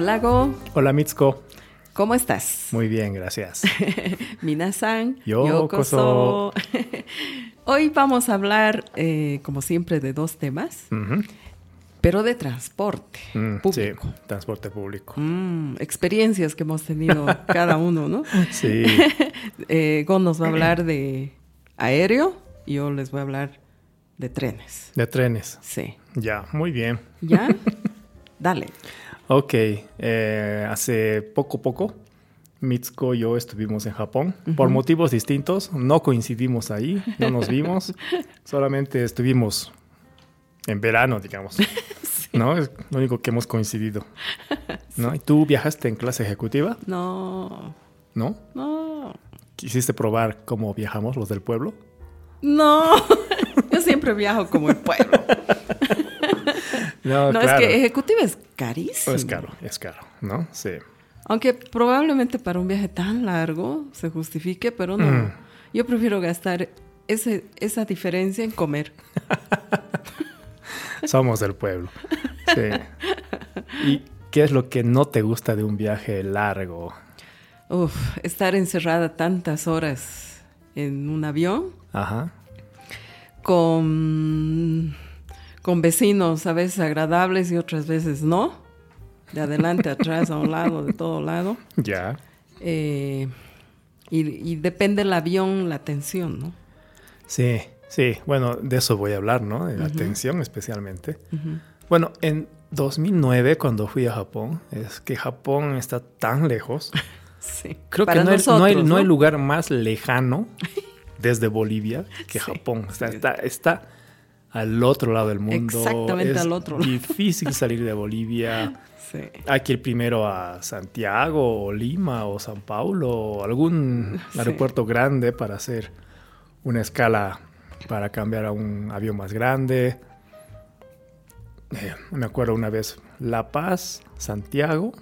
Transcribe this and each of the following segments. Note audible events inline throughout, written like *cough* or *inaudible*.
Hola Go, Hola Mitsuko. ¿cómo estás? Muy bien, gracias. *laughs* Minasan, Yokoso. *laughs* Hoy vamos a hablar, eh, como siempre, de dos temas, pero de transporte Mm, sí, público. transporte público. Mm, experiencias que hemos tenido *laughs* cada uno, ¿no? Sí, Eh, Gon nos va a hablar de aéreo y yo les voy a hablar de trenes. de trenes. Sí. Ya, muy bien. ¿Ya? Dale. Ok, eh, hace poco, poco, Mitsuko y yo estuvimos en Japón por motivos distintos. No coincidimos ahí, no nos *laughs* vimos. solamente estuvimos en verano, digamos. *laughs* ¿No? Es lo único que hemos coincidido. ¿No? ¿Y tú viajaste en clase ejecutiva? No, ¿No? no, ¿Quisiste probar cómo viajamos los del pueblo? no. *laughs* Yo siempre viajo como el pueblo. No, No, claro. es que ejecutivo es carísimo. Es caro, es caro, ¿no? Sí. Aunque probablemente para un viaje tan largo se justifique, pero no. Mm. Yo prefiero gastar ese, esa diferencia en comer. *laughs* Somos del pueblo. Sí. ¿Y qué es lo que no te gusta de un viaje largo? Uf, estar encerrada tantas horas en un avión Ajá. con, con vecinos a veces agradables y otras veces no. De adelante, atrás, a un lado, de todo lado. Ya. Eh, y, y depende del avión, la atención, ¿no? Sí, sí. Bueno, de eso voy a hablar, ¿no? De la atención especialmente. Bueno, en 2009, cuando fui a Japón, es que Japón está tan lejos. *laughs* Sí. Creo Para que no, hay, no, hay, nosotros, no hay lugar más lejano *laughs* desde Bolivia que Sí, Japón. O sea, está, está al otro lado del mundo. Exactamente es al otro lado. difícil salir de Bolivia. *laughs* Sí. Hay que ir primero a Santiago o Lima o San Paulo o algún *laughs* Sí. aeropuerto grande para hacer una escala para cambiar a un avión más grande. Eh, me acuerdo una vez La Paz, Santiago.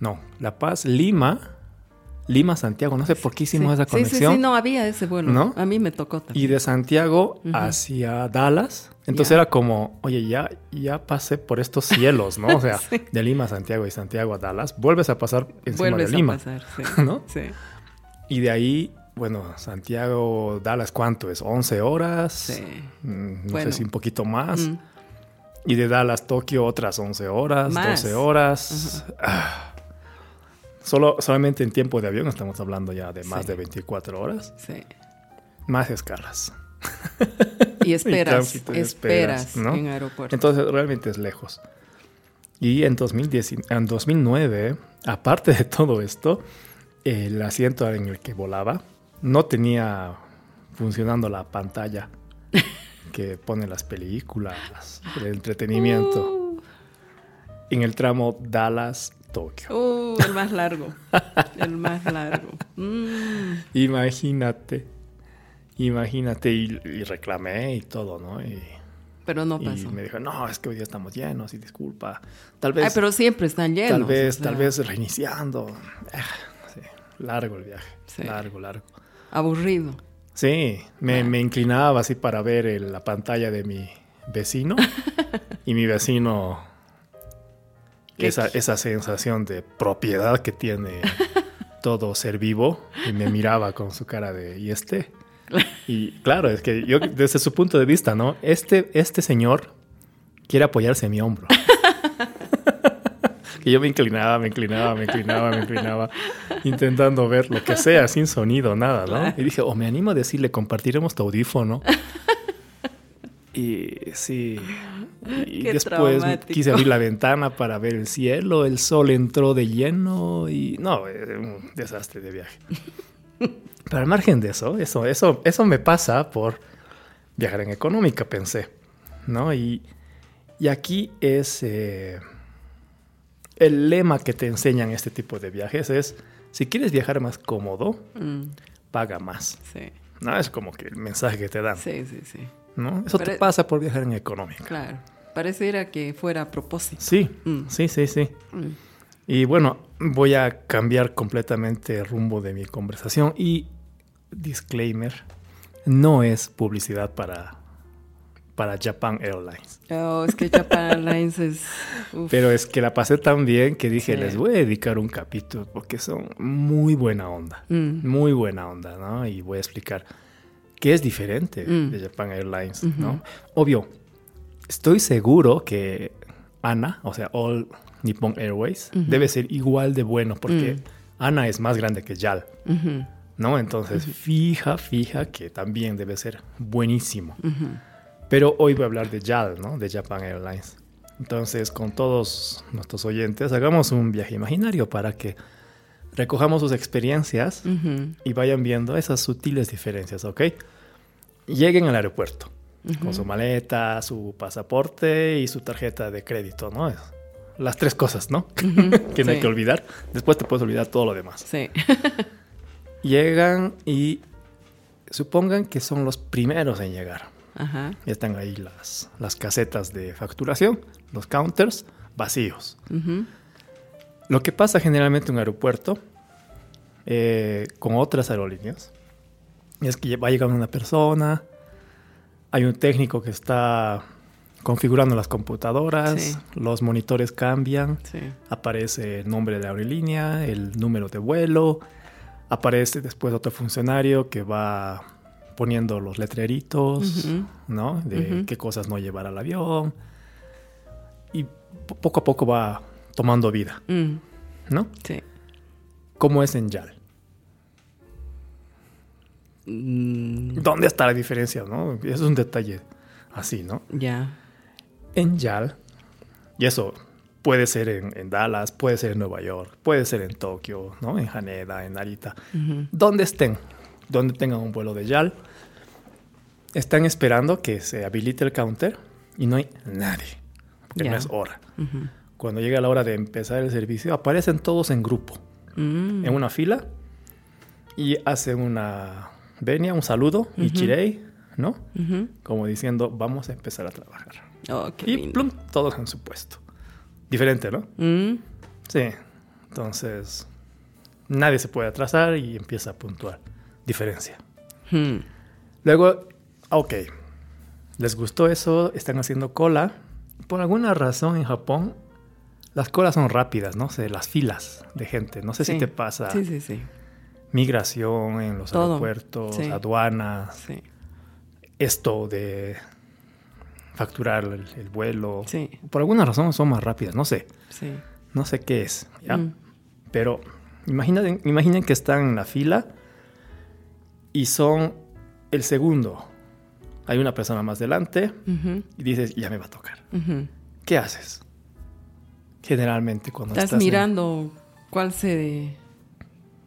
No, La Paz, Lima. Lima, Santiago. No sé por qué hicimos Sí. esa Sí, sí, conexión. sí, no había ese vuelo. ¿No? A mí me tocó Y también. de Santiago hacia Dallas. Entonces era como, oye, ya, ya pasé por estos cielos, ¿no? O sea, *laughs* Sí. de Lima a Santiago y Santiago a Dallas, vuelves a pasar encima Vuelves de Lima. a pasar, sí. *laughs* ¿no? Sí. Y de ahí, bueno, Santiago, Dallas, ¿cuánto es? ¿11 horas? Sí. Mm, No Bueno. sé si un poquito más. Mm. Y de Dallas, Tokio, otras 11 horas, Más. 12 horas. Ah. Solo, solamente en tiempo de avión estamos hablando ya de más Sí. de 24 horas. Sí. Más escalas. Y *laughs* esperas, y esperas, esperas, ¿no? en aeropuerto. Entonces realmente es lejos. Y en, 2010, en 2009, aparte de todo esto, el asiento en el que volaba no tenía funcionando la pantalla *laughs* que pone las películas, el entretenimiento. Uh, En el tramo Dallas-Tokio. uh, el más largo. *laughs* el más largo. Mm. Imagínate. Imagínate. Y, y reclamé y todo, ¿no? Y, Pero no y pasó. me dijo, no, es que hoy día estamos llenos y disculpa. Tal vez... Ay, pero siempre están llenos. Tal vez, o sea, tal vez reiniciando. Ah, sí, largo el viaje. Sí. Largo, largo. Aburrido. Sí, me, Ah. me inclinaba así para ver el- la pantalla de mi vecino. *laughs* y mi vecino, ¿Qué esa, esa sensación de propiedad que tiene *laughs* todo ser vivo, y me miraba con su cara de, ¿y este? Y claro, es que yo, desde su punto de vista, ¿no? Este, este señor quiere apoyarse en mi hombro. *laughs* *laughs* que yo me inclinaba, me inclinaba, me inclinaba, me inclinaba, intentando ver lo que sea, sin sonido, nada, ¿no? Y dije, o me animo a decirle, compartiremos tu audífono. Y sí, y Qué después traumático. quise abrir la ventana para ver el cielo, el sol entró de lleno y no, eh, un desastre de viaje. *laughs* Pero al margen de eso, eso, eso, eso me pasa por viajar en económica, pensé, ¿no? Y, y aquí es eh, el lema que te enseñan este tipo de viajes es, si quieres viajar más cómodo, Mm, paga más. sí, ¿No? Es como que el mensaje que te dan, sí, sí, sí. ¿No? Eso te pasa por viajar en económica. Claro. Pareciera que fuera a propósito. Sí, Mm. sí, sí, sí. Mm. Y bueno, voy a cambiar completamente el rumbo de mi conversación y disclaimer, no es publicidad para, para Japan Airlines. Oh, es que Japan Airlines es... *laughs* uf. Pero es que la pasé tan bien que dije, Sí. les voy a dedicar un capítulo porque son muy buena onda. Mm. Muy buena onda, ¿no? Y voy a explicar qué es diferente Mm. de Japan Airlines, ¿no? Obvio, estoy seguro que ANA, o sea, All Nippon Airways, debe ser igual de bueno porque ANA es más grande que JAL, Ujú, ¿no? Entonces, fija, fija que también debe ser buenísimo. Pero hoy voy a hablar de JAL, ¿no? De Japan Airlines. Entonces, con todos nuestros oyentes, hagamos un viaje imaginario para que recojamos sus experiencias Ujú, y vayan viendo esas sutiles diferencias, ¿ok? Lleguen al aeropuerto con su maleta, su pasaporte y su tarjeta de crédito, ¿no? Las tres cosas, ¿no? *laughs* que no hay sí. que olvidar. Después te puedes olvidar todo lo demás. Sí. *laughs* Llegan y supongan que son los primeros en llegar. Ajá. Ya están ahí las, las casetas de facturación, los counters vacíos. Ujú, Lo que pasa generalmente en un aeropuerto eh, con otras aerolíneas es que va llegando una persona, hay un técnico que está configurando las computadoras, Sí. los monitores cambian, Sí. aparece el nombre de la aerolínea, el número de vuelo, aparece después otro funcionario que va poniendo los letreritos. ¿no? De qué cosas no llevar al avión. Y po- poco a poco va tomando vida, Mm, ¿no? Sí. ¿Cómo es en YAL? Mm, ¿Dónde está la diferencia, no? Eso es un detalle así, ¿no? ya. En YAL, y eso puede ser en, en Dallas, puede ser en Nueva York, puede ser en Tokio, ¿no? En Haneda, en Narita. Ujú, Donde estén, donde tengan un vuelo de YAL, están esperando que se habilite el counter y no hay nadie, porque no es hora. Cuando llega la hora de empezar el servicio, aparecen todos en grupo, Mm, en una fila, y hacen una venia, un saludo, y chirei, ¿no? Como diciendo, vamos a empezar a trabajar. Oh, Y lindo. plum, todos en su puesto. Diferente, ¿no? Mm, Sí. Entonces, nadie se puede atrasar y empieza a puntuar. Diferencia. mm, Luego, ok, les gustó eso, están haciendo cola. Por alguna razón en Japón, las colas son rápidas, no sé, las filas de gente. No sé si te pasa Sí, sí, sí. migración en los Todo, aeropuertos, sí. aduanas, Sí. esto de facturar el, el vuelo. Sí. Por alguna razón son más rápidas, no sé. Sí. No sé qué es, ¿ya? Mm. Pero imaginen, imaginen que están en la fila y son el segundo. Hay una persona más delante y dices, ya me va a tocar. ¿Qué haces? Generalmente cuando Estás estás en- mirando cuál se,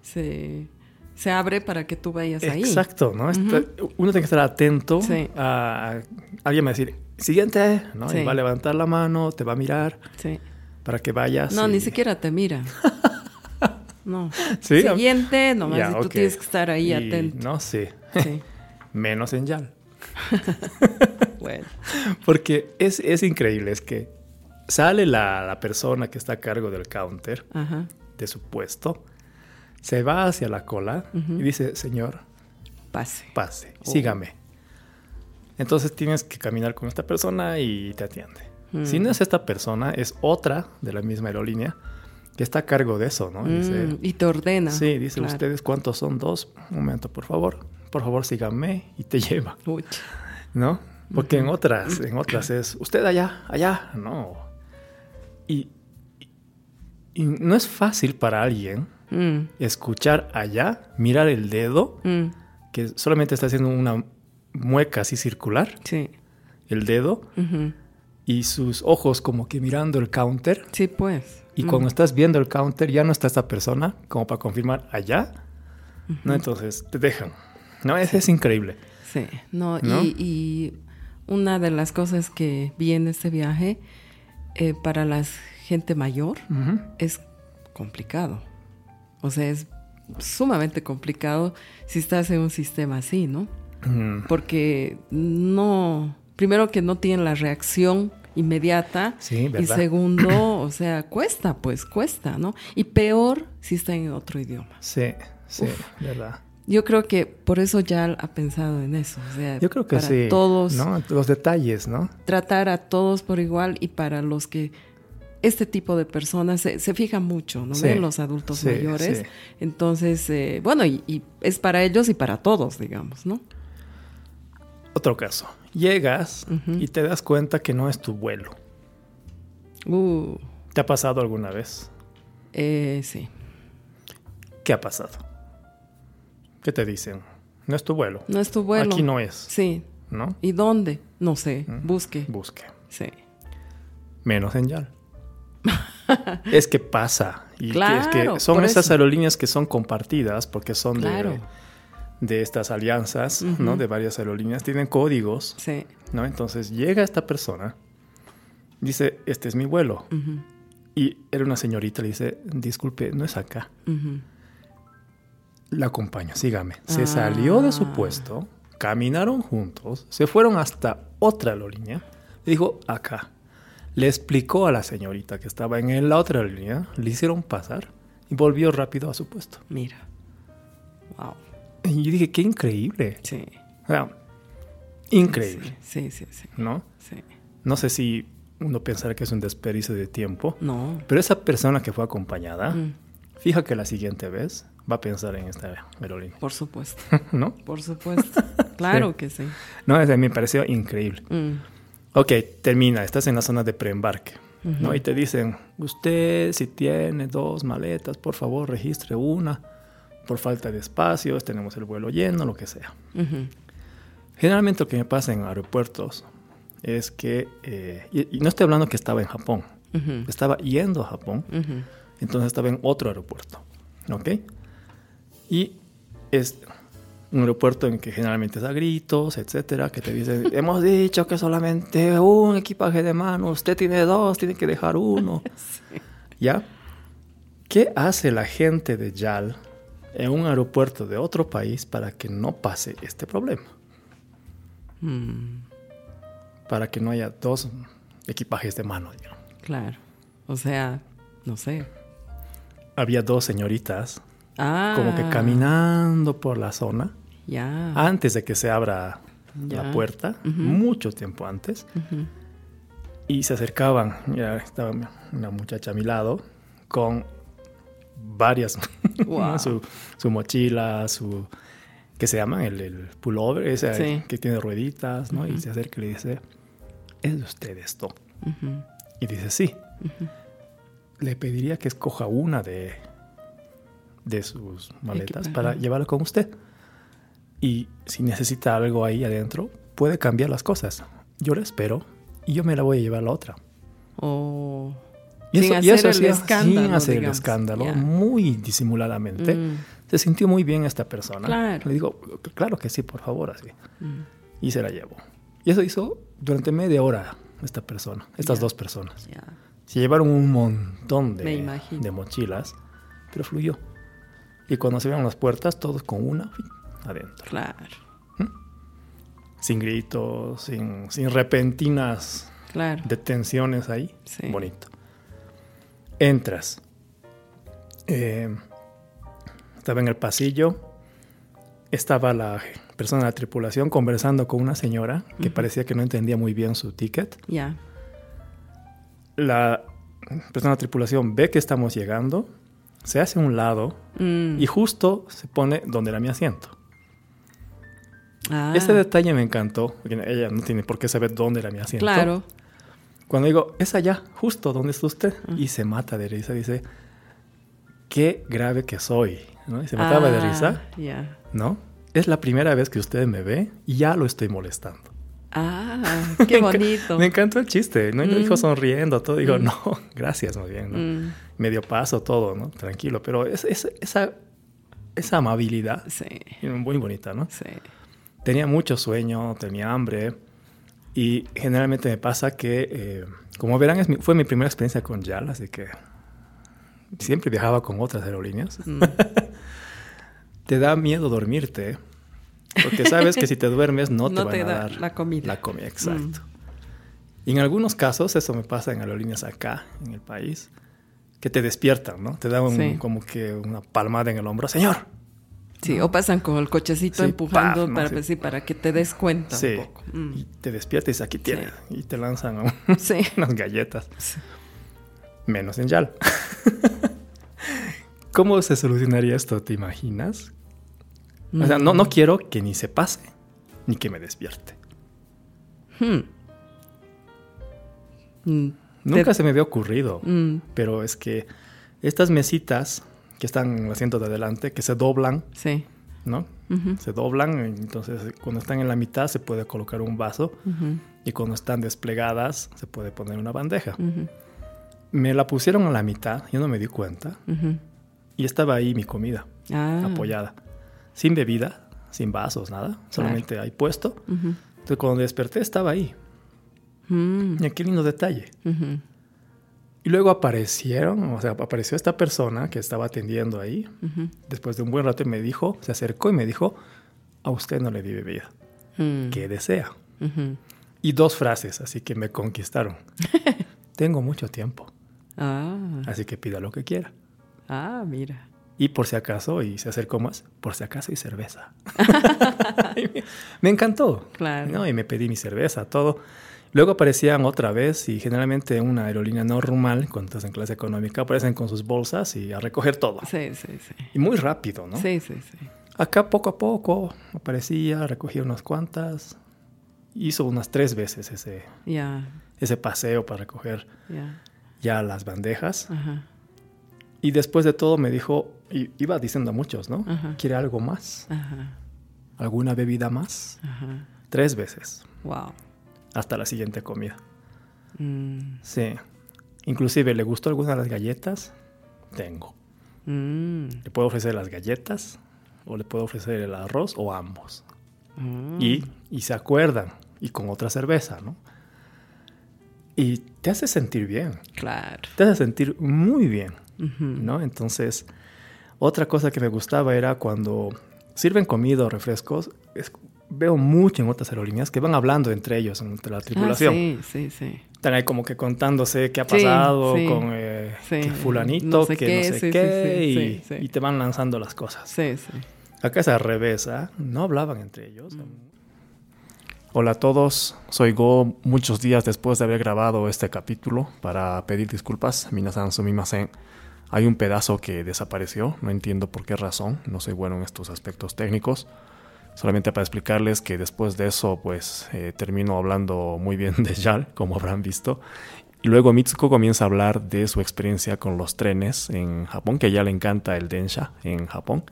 se, se abre para que tú vayas ahí. Exacto, ¿no? Está- Uno tiene que estar atento Sí. a, a- alguien va a decir, siguiente, ¿no? Sí. Y va a levantar la mano, te va a mirar Sí. para que vayas. No, y- ni siquiera te mira. *laughs* No. Sí, Siguiente, nomás Ya, y tú tienes que estar ahí Y, atento. No sé, Sí. *laughs* menos en YAL. *laughs* Bueno. Porque es, es increíble, es que sale la, la persona que está a cargo del counter Ajá. de su puesto, se va hacia la cola y dice, señor, Pase. pase, Oh. sígame. Entonces tienes que caminar con esta persona y te atiende. Mm. Si no es esta persona, es otra de la misma aerolínea que está a cargo de eso, ¿no? Dice, Mm, y te ordena. sí, dice, Claro. ¿ustedes cuántos son? Dos. Un momento, por favor. Por favor, síganme y te *laughs* lleva. Uy. ¿no? Porque en otras, en otras es usted allá, allá, no. Y, no es fácil para alguien Mm, escuchar allá, mirar el dedo, mm, que solamente está haciendo una mueca así circular, sí. el dedo, y sus ojos como que mirando el counter. Sí, pues. Y Mm, cuando estás viendo el counter, ya no está esta persona como para confirmar allá, ¿no? Entonces te dejan. No, es, es increíble. Sí. No, ¿No? Y, y una de las cosas que vi en este viaje eh, para la gente mayor es complicado. O sea, es sumamente complicado si estás en un sistema así, ¿no? Mm, Porque no, primero que no tienen la reacción inmediata Sí, y segundo, *clears throat* o sea, cuesta, pues cuesta, ¿no? Y peor si está en otro idioma. Sí, sí, verdad. Yo creo que por eso ya ha pensado en eso. O sea, Yo creo que para sí. todos, ¿no? Los detalles, ¿no? tratar a todos por igual y para los que este tipo de personas se, se fija mucho, ¿no? Sí, ven los adultos sí, mayores. sí. Entonces, eh, bueno, y, y es para ellos y para todos, digamos, ¿no? Otro caso. Llegas y te das cuenta que no es tu vuelo. Uh, ¿Te ha pasado alguna vez? eh, sí. ¿Qué ha pasado? ¿Qué te dicen? No es tu vuelo. No es tu vuelo. Aquí no es, Sí. ¿no? ¿Y dónde? No sé. Mm. Busque. Busque. Sí. Menos en YAL. *laughs* es que pasa. Y que- es Claro, que son esas eso. aerolíneas que son compartidas porque son de- Claro. de, estas alianzas, ¿no? De varias aerolíneas. Tienen códigos, Sí. ¿no? Entonces llega esta persona, dice, este es mi vuelo. Y era una señorita, le dice, disculpe, no es acá. ujú. La acompaño, sígame. Se Ah. salió de su puesto, caminaron juntos, se fueron hasta otra. Le dijo, acá. Le explicó a la señorita que estaba en la otra aerolínea, le hicieron pasar y volvió rápido a su puesto. Mira. Wow. Y yo dije, qué increíble. Sí. O sea, increíble, Sí, sí, sí. ¿no? sí. No sé si uno pensará que es un desperdicio de tiempo, No. pero esa persona que fue acompañada, Mm, fija que la siguiente vez va a pensar en esta aerolínea, por supuesto. *laughs* ¿no? Por supuesto. Claro *laughs* que sí. No, ese me pareció increíble. Mm, Ok, termina, estás en la zona de preembarque, ¿no? Y te dicen, usted si tiene dos maletas, por favor registre una, por falta de espacios, tenemos el vuelo lleno, lo que sea. Generalmente lo que me pasa en aeropuertos es que, eh, y, y no estoy hablando que estaba en Japón, estaba yendo a Japón, entonces estaba en otro aeropuerto, ¿ok? Y es un aeropuerto en que generalmente es a gritos, etcétera, que te dicen, *laughs* hemos dicho que solamente un equipaje de mano, usted tiene dos, tiene que dejar uno. *laughs* ¿Ya? ¿Qué hace la gente de YAL en un aeropuerto de otro país para que no pase este problema? Mm, Para que no haya dos equipajes de mano, digamos. claro. O sea, no sé. Había dos señoritas Ah. como que caminando por la zona Ya. antes de que se abra Ya. la puerta, Ujú. mucho tiempo antes, Ujú. y se acercaban, ya estaba una muchacha a mi lado, con varias, *laughs* Wow. su, su mochila, su, ¿qué se llama? El, el pullover, ese Sí. que tiene rueditas, ¿no? Y Ujú. se acerca y le dice, ¿es de usted esto? Y dice, sí. Le pediría que escoja una de, de sus maletas para llevarla con usted. Y si necesita algo ahí adentro, puede cambiar las cosas. Yo la espero y yo me la voy a llevar la otra. O Y sin eso, y hacer eso el hacía escándalo, sin hacer digamos. el escándalo, Ya. muy disimuladamente. Mm, Se sintió muy bien esta persona. Claro. Le digo, claro que sí, por favor, así. mm. Y se la llevó. Y eso hizo durante media hora esta persona, estas Ya. dos personas. Ya. Se llevaron un montón de, de mochilas, pero fluyó. Y cuando se abrieron las puertas, todos con una adentro. Claro. Sin gritos, sin, sin repentinas Claro. detenciones ahí. Sí. Bonito. Entras. Eh, estaba en el pasillo. Estaba la persona de la tripulación conversando con una señora que parecía que no entendía muy bien su ticket. Ya. La persona de la tripulación ve que estamos llegando, se hace a un lado Mm. y justo se pone donde era mi asiento. Ah, Este detalle me encantó, ella no tiene por qué saber dónde era mi asiento. Claro. Cuando digo, es allá, justo donde está usted, Ah. y se mata de risa, dice, qué grave que soy, ¿no? Y se mataba de Ah, risa, Ya. ¿no? Es la primera vez que usted me ve y ya lo estoy molestando. Ah, *laughs* qué bonito. Me encantó el chiste, ¿no? Y lo Mm. dijo sonriendo, todo. Digo, Mm. no, *laughs* gracias, más bien, ¿no? Mm, Medio paso, todo, ¿no? Tranquilo, pero es, es- esa, esa amabilidad, Sí, muy bonita, ¿no? sí. Tenía mucho sueño, tenía hambre y generalmente me pasa que, eh, como verán, es mi- fue mi primera experiencia con YAL, así que siempre viajaba con otras aerolíneas. Mm, *laughs* Te da miedo dormirte, porque sabes que si te duermes no te van te a da dar la comida. La comida, exacto. Y en algunos casos, eso me pasa en aerolíneas acá, en el país, que te despiertan, ¿no? Te dan un- Sí. como que una palmada en el hombro. Señor, Sí, o pasan con el cochecito Sí, empujando paf, ¿no? para, Sí. pues, para que te des cuenta Sí. un poco. Mm. Y te despiertes, aquí tienes. Y te lanzan un- *laughs* *laughs* unas galletas. Menos en Yal. *laughs* ¿Cómo se solucionaría esto? ¿Te imaginas? O sea, no, Mm. no quiero que ni se pase, ni que me despierte. Hmm. Mm. Nunca Te- se me había ocurrido. Mm, Pero es que estas mesitas que están en el asiento de adelante, que se doblan, Sí. ¿no? Se doblan, entonces cuando están en la mitad se puede colocar un vaso y cuando están desplegadas se puede poner una bandeja. Me la pusieron a la mitad, yo no me di cuenta, y estaba ahí mi comida, Ah. apoyada. Sin bebida, sin vasos, nada, solamente ahí puesto. Ujú. Entonces cuando desperté estaba ahí. Mm, Y qué lindo detalle. Y luego aparecieron, o sea, apareció esta persona que estaba atendiendo ahí, después de un buen rato y me dijo, se acercó y me dijo, a usted no le di bebida, Mm, ¿qué desea? Y dos frases, así que me conquistaron. *laughs* Tengo mucho tiempo, Ah, así que pida lo que quiera. ah, mira. Y por si acaso, y se acercó más, por si acaso y cerveza. *laughs* Y me, encantó. Claro. ¿no? Y me pedí mi cerveza, todo. Luego aparecían otra vez y generalmente en una aerolínea normal, cuando estás en clase económica, aparecen con sus bolsas y a recoger todo. Sí, sí, sí. Y muy rápido, ¿no? Sí, sí, sí. Acá poco a poco aparecía, recogía unas cuantas. Hizo unas tres veces ese, Ya, ese paseo para recoger ya. ya las bandejas. Ajá. Y después de todo me dijo, iba diciendo a muchos, ¿no? Ajá. ¿Quiere algo más? Ajá. ¿Alguna bebida más? Ajá. Tres veces, Wow. hasta la siguiente comida. Mm, Sí. Inclusive, ¿le gustó alguna de las galletas? Tengo. mm, Le puedo ofrecer las galletas o le puedo ofrecer el arroz o ambos. mm. Y, y se acuerdan. Y con otra cerveza, ¿no? Y te hace sentir bien. Claro. Te hace sentir muy bien. ¿no? Entonces, otra cosa que me gustaba era cuando sirven comida o refrescos. es- veo mucho en otras aerolíneas que van hablando entre ellos, entre la Ah, tripulación. sí, sí, sí. Están ahí como que contándose qué ha pasado sí. con eh, Sí. que fulanito, No sé que qué, no sé qué, y, te van lanzando las cosas. Sí, sí. Acá es al revés, ¿ah? No hablaban entre ellos. Hola a todos, soy Go. Muchos días después de haber grabado este capítulo para pedir disculpas, minasan sumimasen. Hay un pedazo que desapareció, no entiendo por qué razón, no soy bueno en estos aspectos técnicos. Solamente para explicarles que después de eso, pues eh, termino hablando muy bien de Yal, como habrán visto. Y luego Mitsuko comienza a hablar de su experiencia con los trenes en Japón, que a ella le encanta el Densha en Japón.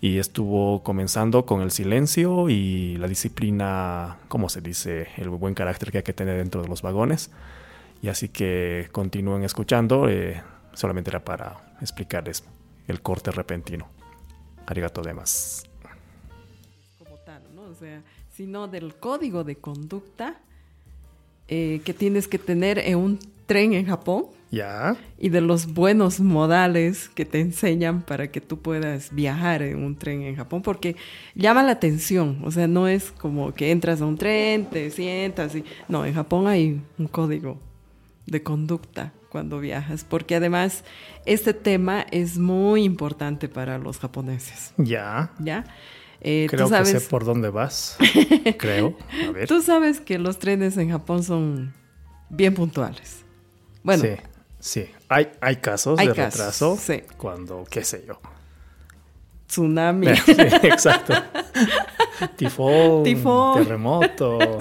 Y estuvo comenzando con el silencio y la disciplina, ¿cómo se dice? El buen carácter que hay que tener dentro de los vagones. Y así que continúen escuchando, eh, solamente era para explicarles el corte repentino. Arigato más. como tal, ¿no? O sea, sino del código de conducta eh, que tienes que tener en un tren en Japón ¿Ya? y de los buenos modales que te enseñan para que tú puedas viajar en un tren en Japón, porque llama la atención, o sea, no es como que entras a un tren, te sientas y... No, en Japón hay un código de conducta cuando viajas, porque además este tema es muy importante para los japoneses, Ya. ¿ya? Eh, Creo sabes, que sé por dónde vas. *laughs* Creo. A ver. Tú sabes que los trenes en Japón son bien puntuales. Bueno, Sí, sí. Hay, hay casos Hay de casos, retraso sí. cuando, qué sé yo. Tsunami. Sí, *laughs* exacto. Tifón, Tifón. terremoto. *laughs*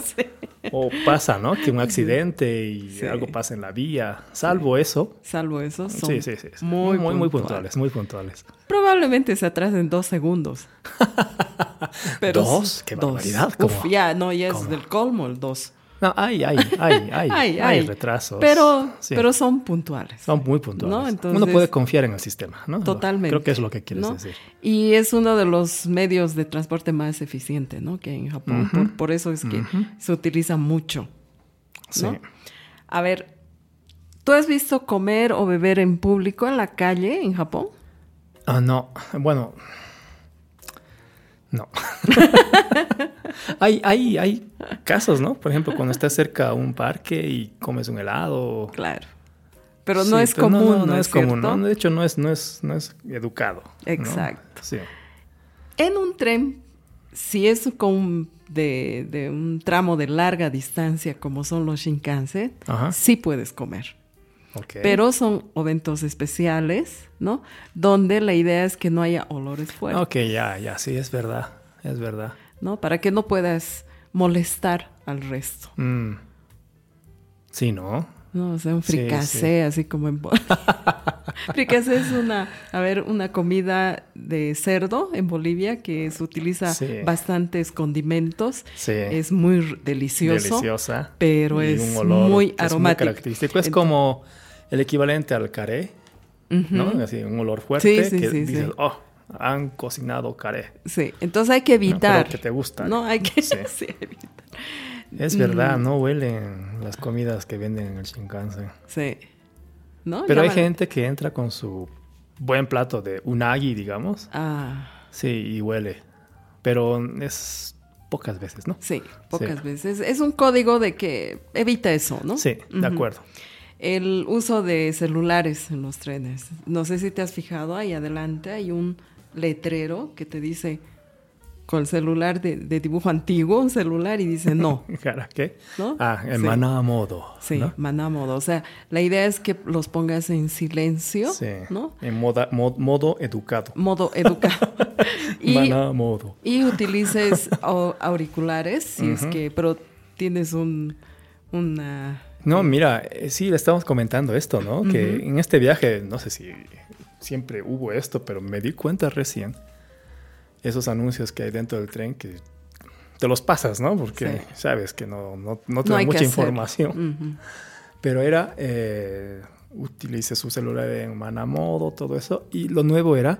O pasa, ¿no? Que un accidente y Sí. algo pasa en la vía. Salvo eso. Salvo eso, son Sí, sí, sí. muy, muy, muy puntuales. muy puntuales. Probablemente se atrasen dos segundos. *laughs* Pero ¿Dos? ¡Qué barbaridad! Uf, ¿Cómo? ya, no, ya es del colmo el dos. No, hay, hay, *laughs* hay, hay, Hay, hay, retrasos. Pero, Sí. pero son puntuales. son muy puntuales. ¿no? Entonces- Uno puede confiar en el sistema, ¿no? Totalmente. Creo que es lo que quieres ¿no? decir. Y es uno de los medios de transporte más eficiente, ¿no? Que hay en Japón. Por, por eso es que se utiliza mucho. Sí. A ver, ¿tú has visto comer o beber en público en la calle en Japón? Ah, no. Bueno. No. *laughs* hay, hay, hay casos, ¿no? Por ejemplo, cuando estás cerca a un parque y comes un helado. Claro. Pero no Sí, es pero común, No, no, ¿no es común? ¿no? De hecho, no es, no es, no es educado. Exacto. Sí. En un tren, si es con de, de un tramo de larga distancia como son los Shinkansen, Ajá. sí puedes comer. Ok. Pero son eventos especiales, ¿no? Donde la idea es que no haya olores fuertes, Ok, ya, ya, sí, es verdad. Es verdad. ¿no? Para que no puedas molestar al resto. Mm. Sí, ¿no? No, o sea, un Sí, fricasé, así como en... *laughs* Fricasé es una, a ver, una comida de cerdo en Bolivia que se utiliza Sí. bastantes condimentos. Sí. Es muy delicioso. Deliciosa. pero es un olor muy que es aromático. característico. Es Entonces- como el equivalente al caré, ¿no? Así, un olor fuerte que dices, oh, han cocinado caré. Sí, entonces hay que No, evitar. pero que te gusta. No, hay que Sí. *laughs* sí, evitar. Es verdad, no huelen las comidas que venden en el Shinkansen. Sí. ¿No? Pero hay gente que entra con su buen plato de unagi, digamos. Ah, Sí, y huele. Pero es pocas veces, ¿no? sí, pocas Sí. veces. Es un código de que evita eso, ¿no? Sí, de acuerdo. El uso de celulares en los trenes. No sé si te has fijado, ahí adelante hay un letrero que te dice con el celular de, de dibujo antiguo, un celular, y dice no. *laughs* Cara, ¿qué? ¿No? Ah, en Sí. maná modo. Sí, ¿no? maná modo. O sea, la idea es que los pongas en silencio, Sí. ¿no? En moda- mo- modo educado. Modo educado. *laughs* y, Maná modo. y utilices au- auriculares, si es que, pero tienes un, una... No, mira, eh, sí, le estamos comentando esto, ¿no? Que en este viaje, no sé si siempre hubo esto, pero me di cuenta recién esos anuncios que hay dentro del tren que te los pasas, ¿no? Porque Sí. sabes que no, no, no te No da mucha información. Pero era, eh, utilice su celular en manamodo, todo eso. Y lo nuevo era,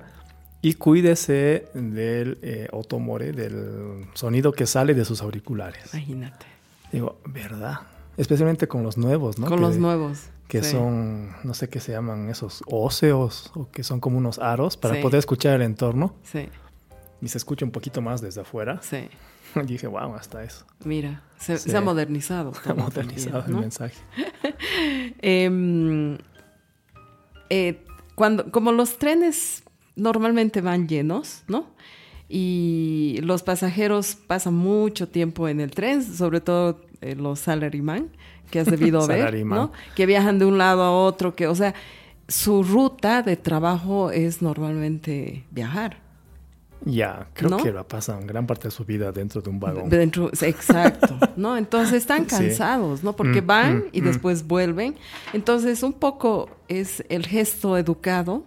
y cuídese del eh, otomore, del sonido que sale de sus auriculares. Imagínate. Digo, ¿verdad? Especialmente con los nuevos, ¿no? Con Que- los nuevos. Que sí. son, no sé qué se llaman, esos óseos, o que son como unos aros para Sí. poder escuchar el entorno. Sí, Y se escucha un poquito más desde afuera. sí. Y *laughs* dije, wow, hasta eso. Mira, se, Sí. se ha modernizado. Se *laughs* ha modernizado también, el mensaje. *laughs* Em, eh, cuando, como los trenes normalmente van llenos, ¿no? Y los pasajeros pasan mucho tiempo en el tren, sobre todo eh, los salaryman, que has debido ver. ¿no? Que viajan de un lado a otro, que, o sea, su ruta de trabajo es normalmente viajar. Ya, creo ¿No? que la pasan gran parte de su vida dentro de un vagón. Dentro, exacto, ¿no? Entonces están *laughs* Sí. cansados, ¿no? Porque Mm, van mm, y mm. después vuelven. Entonces, un poco es el gesto educado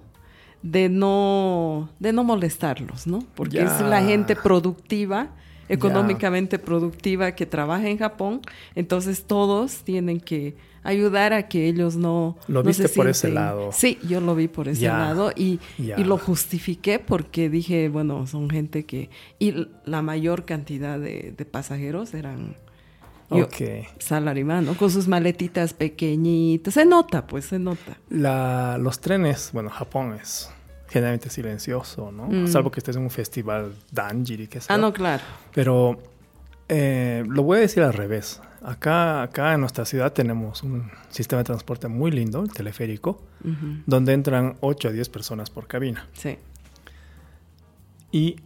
de no, de no molestarlos, ¿no? Porque es la gente productiva, económicamente productiva que trabaja en Japón. Entonces, todos tienen que ayudar a que ellos no. Lo no se viste por ese lado. Sí, yo lo vi por ese Ya. lado y, y lo justifiqué porque dije, bueno, son gente que... Y la mayor cantidad de, de pasajeros eran yo- Ok. salaryman, ¿no? Con sus maletitas pequeñitas. Se nota, pues, se nota. La, los trenes, bueno, Japón es generalmente silencioso, ¿no? Mm. Salvo que estés en un festival Danjiri, que sea. Ah, no, claro. Pero eh, lo voy a decir al revés. Acá, acá en nuestra ciudad tenemos un sistema de transporte muy lindo, el teleférico, donde entran 8 a 10 personas por cabina. Sí. Y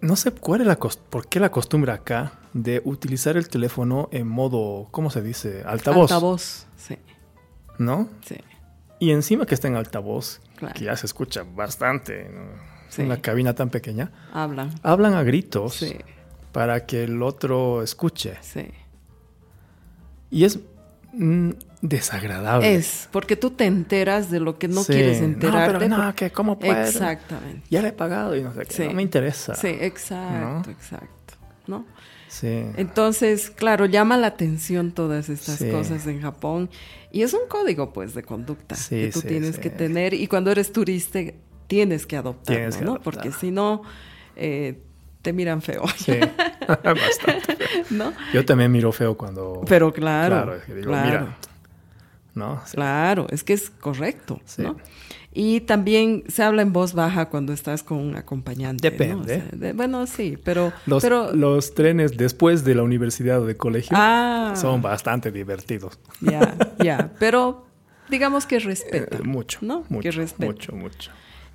no sé cuál es la por qué la costumbre acá de utilizar el teléfono en modo, ¿cómo se dice? Altavoz, Altavoz, sí, ¿no? sí. Y encima que está en altavoz, Claro. que ya se escucha bastante ¿no? Sí. en una cabina tan pequeña, Hablan. hablan a gritos Sí, para que el otro escuche. sí. Y es mm, desagradable. Es, porque tú te enteras de lo que no Sí. quieres No, enterarte. pero no, que cómo puedo. Exactamente. Ya le he pagado y no sé qué. Sí. No me interesa. Sí, exacto, ¿No? exacto. ¿No? Sí. Entonces, claro, llama la atención todas estas Sí. cosas en Japón y es un código, pues, de conducta Sí, que tú tienes que tener y cuando eres turista tienes que adoptarlo, Tienes que ¿no? adoptar. Porque si no, eh, te miran feo, *laughs* *laughs* Bastante. ¿no? Yo también miro feo cuando. Pero claro, Claro, es que digo, claro, mira. ¿No? Sí. claro, es que es correcto, Sí. ¿no? Y también se habla en voz baja cuando estás con un acompañante. ¿no? Depende. O sea, de- bueno, sí, pero... Los, pero los trenes después de la universidad o de colegio ah, son bastante divertidos. Ya, ya, pero digamos que respeta. *laughs* Eh, mucho. ¿no? Mucho, que mucho, mucho.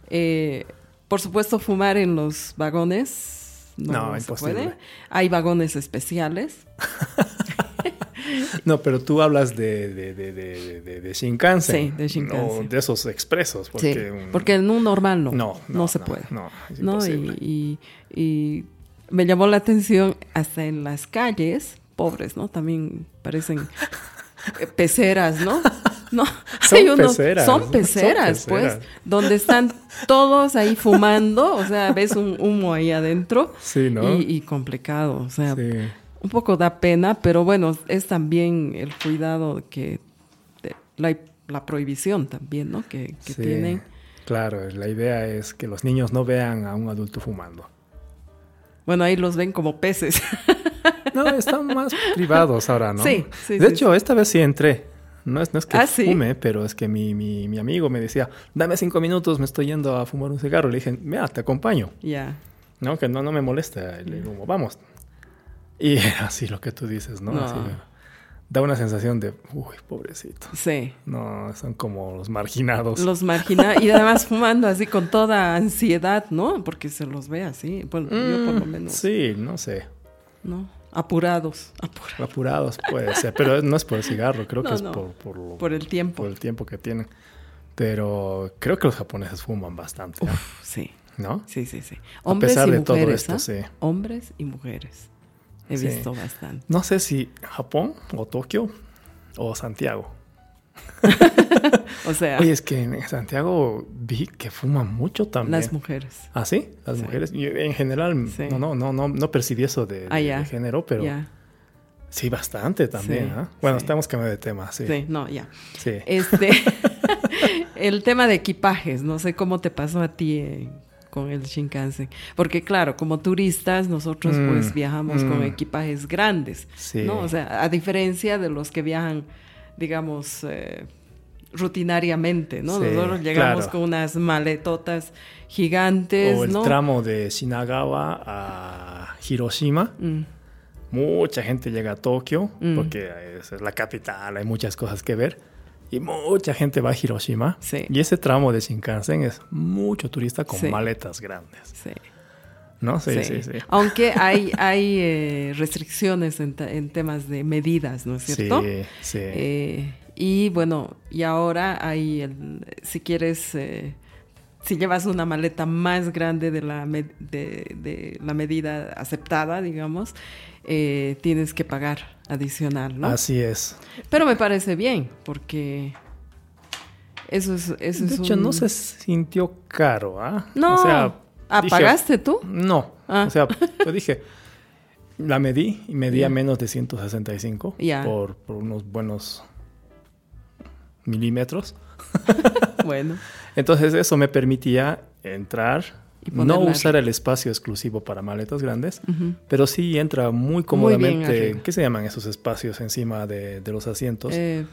Eh, por supuesto, fumar en los vagones no, No, se puede. Hay vagones especiales. *laughs* No, pero tú hablas de, de, de, de, de- de Shinkansen. Sí, de Shinkansen. No, de esos expresos. Porque, sí, un- porque en un normal no. no, No, se puede. No, es ¿no? Y, y- y me llamó la atención hasta en las calles, pobres, ¿no? También parecen peceras, ¿no? *laughs* No, Son peceras, son son peceras, pues, donde están todos ahí fumando, o sea, ves un humo ahí adentro Sí, ¿no? y, y complicado, o sea, Sí. un poco da pena, pero bueno, es también el cuidado que de- la, la prohibición también, ¿no? Que, que Sí, tienen. Claro, la idea es que los niños no vean a un adulto fumando. Bueno, ahí los ven como peces. *laughs* No, están más privados ahora, ¿no? Sí, sí, De sí, hecho, esta vez sí entré. No es, no es que Ah, ¿sí? fume, pero es que mi, mi, mi amigo me decía, dame cinco minutos, me estoy yendo a fumar un cigarro. Le dije, mira, te acompaño. ya. No, que no, no me molesta. Le digo, vamos. Y *laughs* así lo que tú dices, ¿no? No. Así, da una sensación de, uy, pobrecito. Sí. No, son como los marginados. Los marginados. Y además fumando así con toda ansiedad, ¿no? Porque se los ve así. Bueno, yo por lo Mm, menos. Sí, no sé. ¿No? Apurados. Apurados. Apurados puede ser, pero no es por el cigarro, creo No, que es no. por, por, lo- Por el tiempo. por el tiempo que tienen. Pero creo que los japoneses fuman bastante, ¿eh? Uf, sí. ¿no? Sí, sí, sí. Hombres pesar y de todo mujeres. esto, ¿ah? sí. Hombres y mujeres. He Sí. visto bastante. No sé si Japón o Tokio o Santiago. *laughs* O sea, Oye, es que en Santiago vi que fuman mucho también. las mujeres. ¿Ah, sí? Las Sí. mujeres. Yo, en general, Sí. no, no, no, no, no percibí eso de, Ah, de- ya. de género, pero sí, bastante también. Sí, ¿ah? Bueno, estamos cambiando de tema, sí. Sí, no, ya. Sí. Este, *laughs* *laughs* el tema de equipajes, no sé cómo te pasó a ti eh, con el Shinkansen, porque claro, como turistas nosotros Mm, pues viajamos con mm. equipajes grandes, Sí. ¿no? O sea, a diferencia de los que viajan, digamos, eh, rutinariamente, ¿no? Sí, nosotros llegamos claro. con unas maletotas gigantes, o el ¿no? tramo de Shinagawa a Hiroshima. Mm, Mucha gente llega a Tokio porque es la capital, hay muchas cosas que ver. Y mucha gente va a Hiroshima. Sí. Y ese tramo de Shinkansen es mucho turista con Sí. maletas grandes. sí. ¿No? Sí, sí, Sí. Aunque *laughs* hay, hay eh, restricciones en, en temas de medidas, ¿no es cierto? Sí, sí. Eh, y bueno, y ahora hay, el, si quieres, eh, si llevas una maleta más grande de la, de, de la medida aceptada, digamos, eh, tienes que pagar adicional, ¿no? Así es. Pero me parece bien, porque eso es, eso de es hecho, un- no se sintió caro, ¿ah? No. O sea, Ah, dije, ¿pagaste tú? No. Ah. O sea, yo dije, la medí y medía Ya. menos de 165 Ya. por, por unos buenos milímetros. *laughs* Bueno, Entonces eso me permitía entrar, Y no usar el espacio exclusivo para maletas grandes, pero sí entra muy cómodamente. ¿Qué se llaman esos espacios encima de, de los asientos? Eh,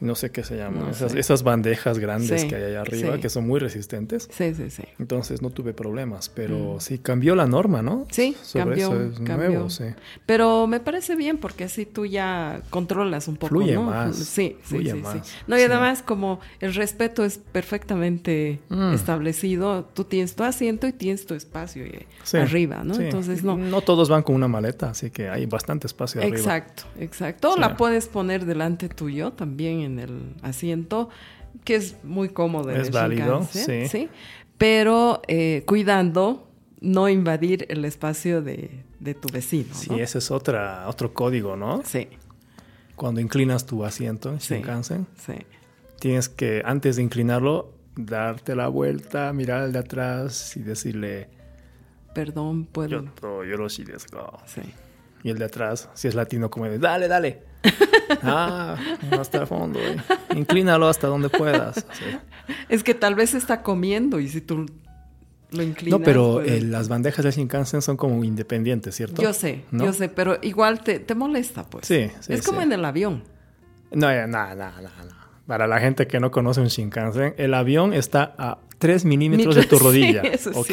no sé qué se llaman. no esas, bandejas grandes Sí, que hay allá arriba, sí. que son muy resistentes. sí, sí, sí. Entonces no tuve problemas, pero Mm. sí cambió la norma, ¿no? Sí, Sobre cambió, eso es cambió. nuevo, sí. Pero me parece bien porque así tú ya controlas un poco, Fluye ¿no? más, Sí, sí, fluye sí, más, sí. No, y además como el respeto es perfectamente Mm. establecido, tú tienes tu asiento y tienes tu espacio eh, arriba, ¿no? Entonces no. No todos van con una maleta, así que hay bastante espacio arriba. Exacto, exacto. La puedes poner delante tuyo también en el asiento, que es muy cómodo. en Es el válido, sí. Pero eh, cuidando no invadir el espacio de, de tu vecino, Sí, ¿no? ese es otra, otro código, ¿no? Sí, Cuando inclinas tu asiento en Sí. Shinkansen, sí. tienes que, antes de inclinarlo, darte la vuelta, mirar al de atrás y decirle, Perdón, puedo. Yoroshi desu ka?" Sí. Y el de atrás, si es latino, como de, dale, dale. *laughs* ah, hasta el fondo. eh. Inclínalo hasta donde puedas. así. Es que tal vez está comiendo y si tú lo inclinas. No, pero puede- eh, las bandejas de Shinkansen son como independientes, ¿cierto? Yo sé, ¿No? yo sé, pero igual te, te molesta, pues. Sí, sí, Es como sí. en el avión. No, ya, no, no, no, no. Para la gente que no conoce un Shinkansen, el avión está a 3 milímetros de tu *laughs* Sí, rodilla. eso es ¿Ok?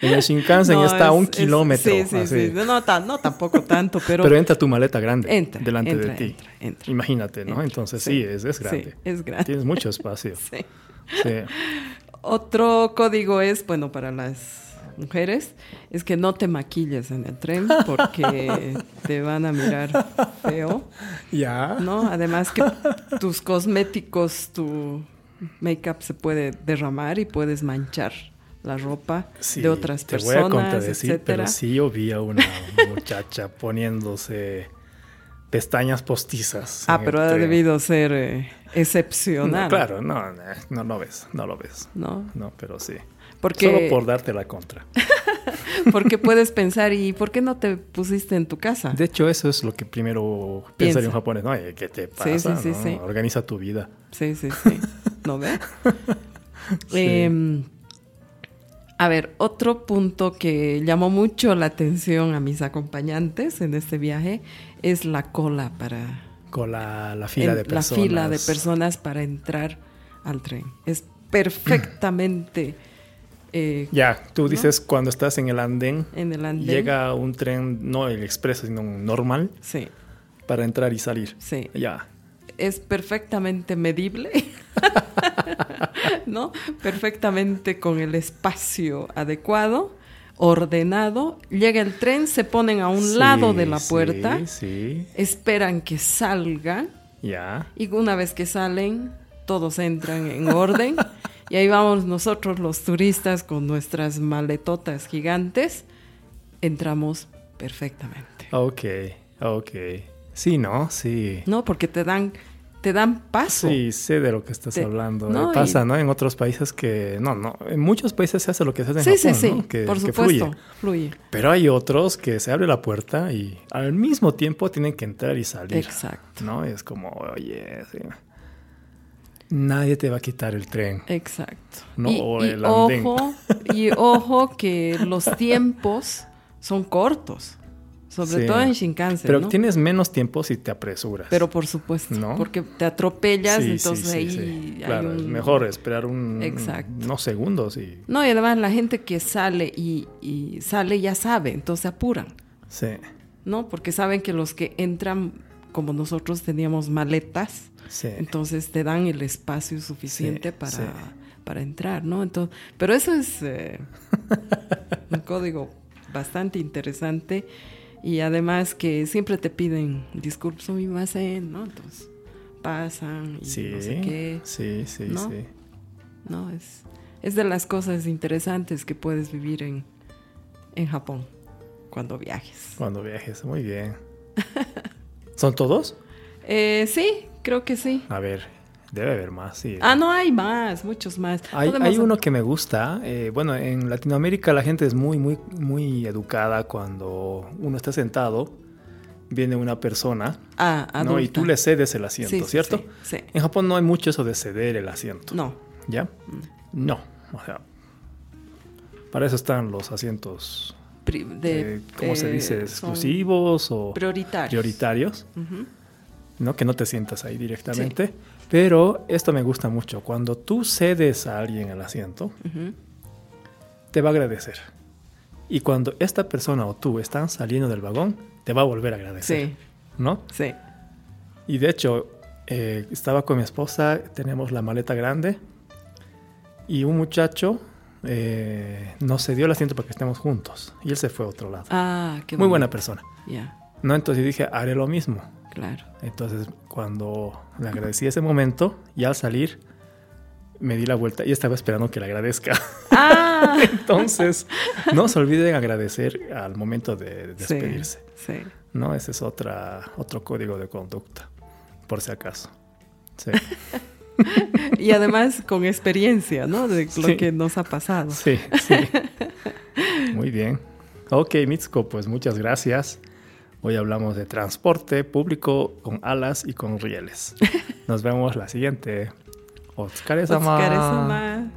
En el Shinkansen No, está a un es- kilómetro. Sí, sí, así. sí. No, tan- no tampoco tanto, pero. *laughs* Pero, entra tu maleta grande Entra, delante entra, de ti. entra, entra. Imagínate, ¿no? Entonces sí. sí, es, es Sí, grande. es grande. Tienes mucho espacio. *laughs* Sí. Sí. Otro código es, bueno, para las mujeres, es que no te maquilles en el tren porque *laughs* te van a mirar feo, Ya. ¿no? Además que tus cosméticos, tu make-up se puede derramar y puedes manchar la ropa Sí, de otras te personas, voy a contradecir, etcétera. pero sí yo vi a una *laughs* muchacha poniéndose pestañas postizas. Ah, pero ha tren. debido ser eh, excepcional. No, claro, no, no, no lo ves, no lo ves. ¿no? No, pero sí. Porque, Solo por darte la contra. *laughs* porque puedes pensar, ¿y por qué no te pusiste en tu casa? De hecho, eso es lo que primero Piensa. pensaría un japonés. No, ¿qué te Sí, sí, pasa? sí, no? sí. Organiza tu vida. Sí, sí, sí. ¿No ve? *laughs* Sí. A ver, otro punto que llamó mucho la atención a mis acompañantes en este viaje es la cola para Con la, la fila en- de la personas. fila de personas para entrar al tren. Es perfectamente eh, Ya, tú dices cuando estás en el andén, en el andén. llega un tren, no el expreso, sino un normal, Sí, para entrar y salir. sí. Ya. Es perfectamente medible, *laughs* ¿no? Perfectamente con el espacio adecuado, ordenado. Llega el tren, se ponen a un Sí, lado de la sí, puerta, Sí, esperan que salga ya. y una vez que salen, todos entran en orden. Y ahí vamos nosotros los turistas con nuestras maletotas gigantes, entramos perfectamente. Ok, ok. Sí, ¿no? Sí. ¿No? Porque te dan, te dan paso. Sí, sé de lo que estás Te- hablando. no, Pasa, y- ¿no? En otros países que... No, no. En muchos países se hace lo que se hace en Sí, sí, Japón, sí, ¿no? Que, por que supuesto, fluye. fluye. Pero hay otros que se abre la puerta y al mismo tiempo tienen que entrar y salir. Exacto, ¿No? Es como, oye, sí. nadie te va a quitar el tren. exacto. No, y, o y el andén. ojo, y ojo que los tiempos son cortos, sobre Sí. todo en Shinkansen, Pero ¿no? tienes menos tiempo si te apresuras. Pero por supuesto, ¿No? porque te atropellas, Sí, entonces sí, ahí hay Claro, es mejor esperar un, Exacto. unos segundos y... No, y además la gente que sale y, y sale ya sabe, entonces apuran, Sí, ¿no? Porque saben que los que entran, como nosotros teníamos maletas, sí. entonces te dan el espacio suficiente para, para entrar, ¿no? Entonces, pero eso es eh, *laughs* un código bastante interesante y además que siempre te piden disculpas, mi ¿no? Entonces pasan y Sí, no sé qué, sí, sí, ¿no? sí. ¿no? Es, es de las cosas interesantes que puedes vivir en, en Japón cuando viajes. Cuando viajes, muy bien. *laughs* ¿Son todos? Eh, sí, creo que sí. A ver, debe haber más, sí. Ah, no, hay más, muchos más. Hay, hay uno que me gusta. eh, bueno, en Latinoamérica la gente es muy, muy, muy educada cuando uno está sentado, viene una persona, Ah, ¿no? Y tú le cedes el asiento, Sí, ¿cierto? Sí, sí. En Japón no hay mucho eso de ceder el asiento. No. ¿Ya? No. O sea, para eso están los asientos, pri- de, eh, ¿cómo se eh, dice? Exclusivos o Prioritarios. prioritarios. ¿no? Que no te sientas ahí directamente. Pero esto me gusta mucho. Cuando tú cedes a alguien el asiento, te va a agradecer. Y cuando esta persona o tú están saliendo del vagón, te va a volver a agradecer. Sí, ¿No? sí. Y de hecho, eh, estaba con mi esposa, tenemos la maleta grande y un muchacho eh, nos cedió el asiento para que estemos juntos. Y él se fue a otro lado. Ah, qué Muy buena persona. Ya, ¿no? Entonces dije, haré lo mismo. Claro. Entonces, cuando le agradecí ese momento y al salir, me di la vuelta y estaba esperando que le agradezca. Ah, *laughs* Entonces, no se olviden agradecer al momento de sí, despedirse. sí. ¿no? Ese es otra, otro código de conducta, por si acaso. Sí, *laughs* Y además con experiencia, ¿no? De lo Sí. que nos ha pasado. sí, sí. Muy bien. Ok, Mitsuko, pues muchas gracias. Hoy hablamos de transporte público con alas y con rieles. *laughs* Nos vemos la siguiente. Otsukare-sama.